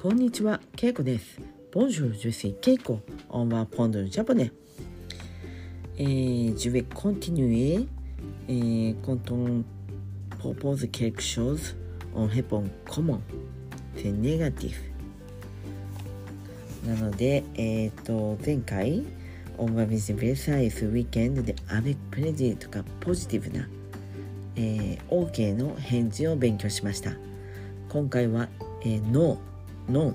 こんにちは、ケイコです。ボンジュール、ジュシー、ケイコ。オンワーポンドル、ジャポネ。えー、ジュベ、コンティニューエー、コント、ポポーズ、ケイクショーズ、オンヘポン、コモン、セネガティフ。なので、えっ、ー、と、前回、オンワービジネスアイス、ウィーケンドで、アベプレディとか、ポジティブな、えー、OK の返事を勉強しました。今回は、えー、ノー。の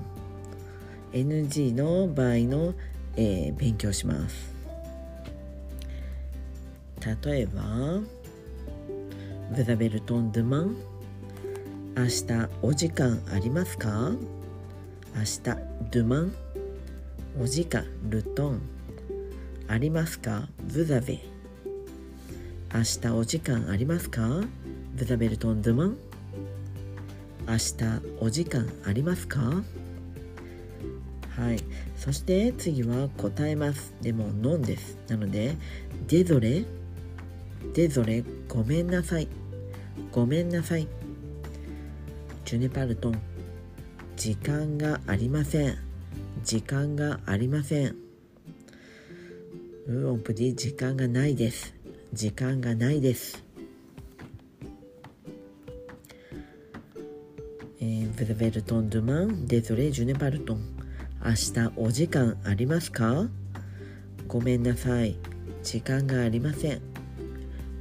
NG の場合の、え、勉強します例えば「ブザベルトン・ドゥマン」「明日お時間ありますか?」「明日ドゥマン」「お時間ルトン」「ありますか？ブザベ」「明日お時間ありますか?」「ブザベルトン・ドゥマン」明日お時間ありますか？はい。そして次は答えます。でもノンです。なのでデゾレデゾレごめんなさい。ごめんなさい。ジュネパルトン。時間がありません。時間がありません。ウオンプディ時間がないです。時間がないです。えー、 Vous avez le temps demain ? Désolée, je n'ai pas le temps. 明日お時間ありますかごめんなさい時間がありません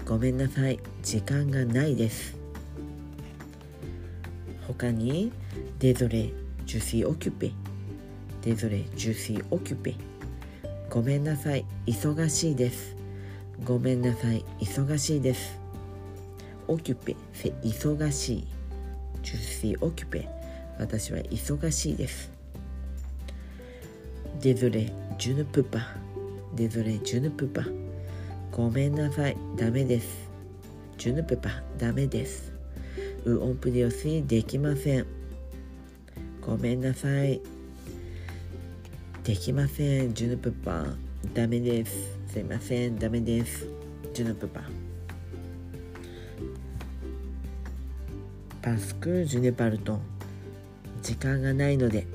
ごめんなさい時間がないです他に Désolée, je suis occupée. Désolée, je suis occupée. ごめんなさい忙しいですごめんなさい忙しいですオキュペセ忙しいジュシー・オキュペ私は忙しいです。デゾレ・ジュヌプパデゾレ・ジュヌプパごめんなさい。ダメです。ジュヌプパダメです。ウオンプディオスにできません。ごめんなさい。できません。ジュヌプパダメです。すいません。ダメです。ジュヌプパパスクジュネパルトン時間がないので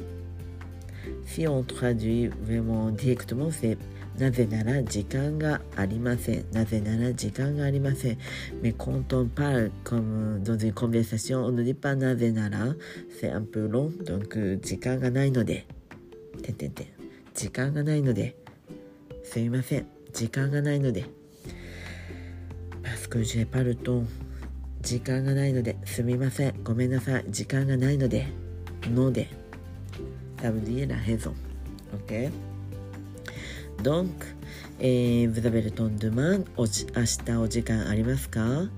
Si on traduit vraiment directement c'est なぜなら時間がありません。なぜなら時間がありません。Mais quand on parle comme dans une conversation, on ne dit pas なぜなら c'est un peu long. Donc 時間がないので。てんてんてん。時間がないので。すいません。時間がないので。Parce que j'ai pas le temps. 時間がないのですみません。ごめんなさい。時間がないのでので。多分言えない。へぞ OK ドンクえー、ブザベルトン・ドゥマンおじ明日お時間ありますか？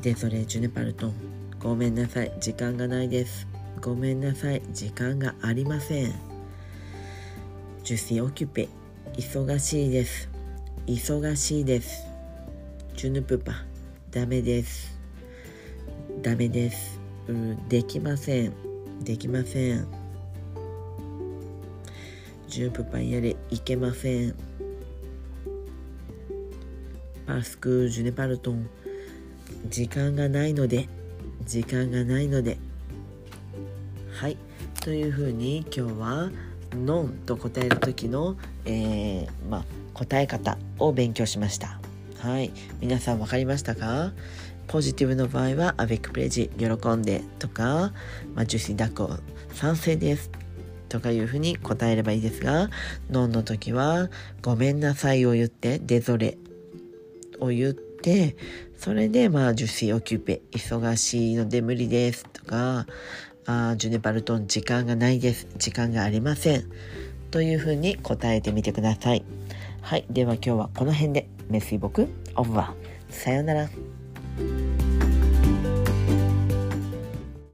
で、それ・ジュネパルトン。ごめんなさい。時間がないです。ごめんなさい。時間がありません。ジュシー・オキュペ。忙しいです。忙しいです。ジュヌプパ。ダメです。ダメです。うんできません。できません。je ne peux pas y aller いけません。parce que je n'ai pas le temps 時間がないので。時間がないので。はい。というふうに今日は「ノン」と答える時の、えーまあ、答え方を勉強しました。はい。皆さん分かりましたか？ポジティブの場合は「avec plaisir」喜んでとか「まあ、ジュシダコ賛成です」とかいうふうに答えればいいですが、ノンの時は、ごめんなさいを言って、デゾレを言って、それで、まあ、ジュシーオキュペ、忙しいので無理ですとか、あジュネパルトン、時間がないです。時間がありません。というふうに答えてみてください。はい。では今日はこの辺で、メッシー僕、オブは、さようなら。